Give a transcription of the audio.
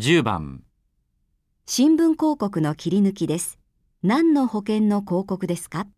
10番新聞広告の切り抜きです。何の保険の広告ですか？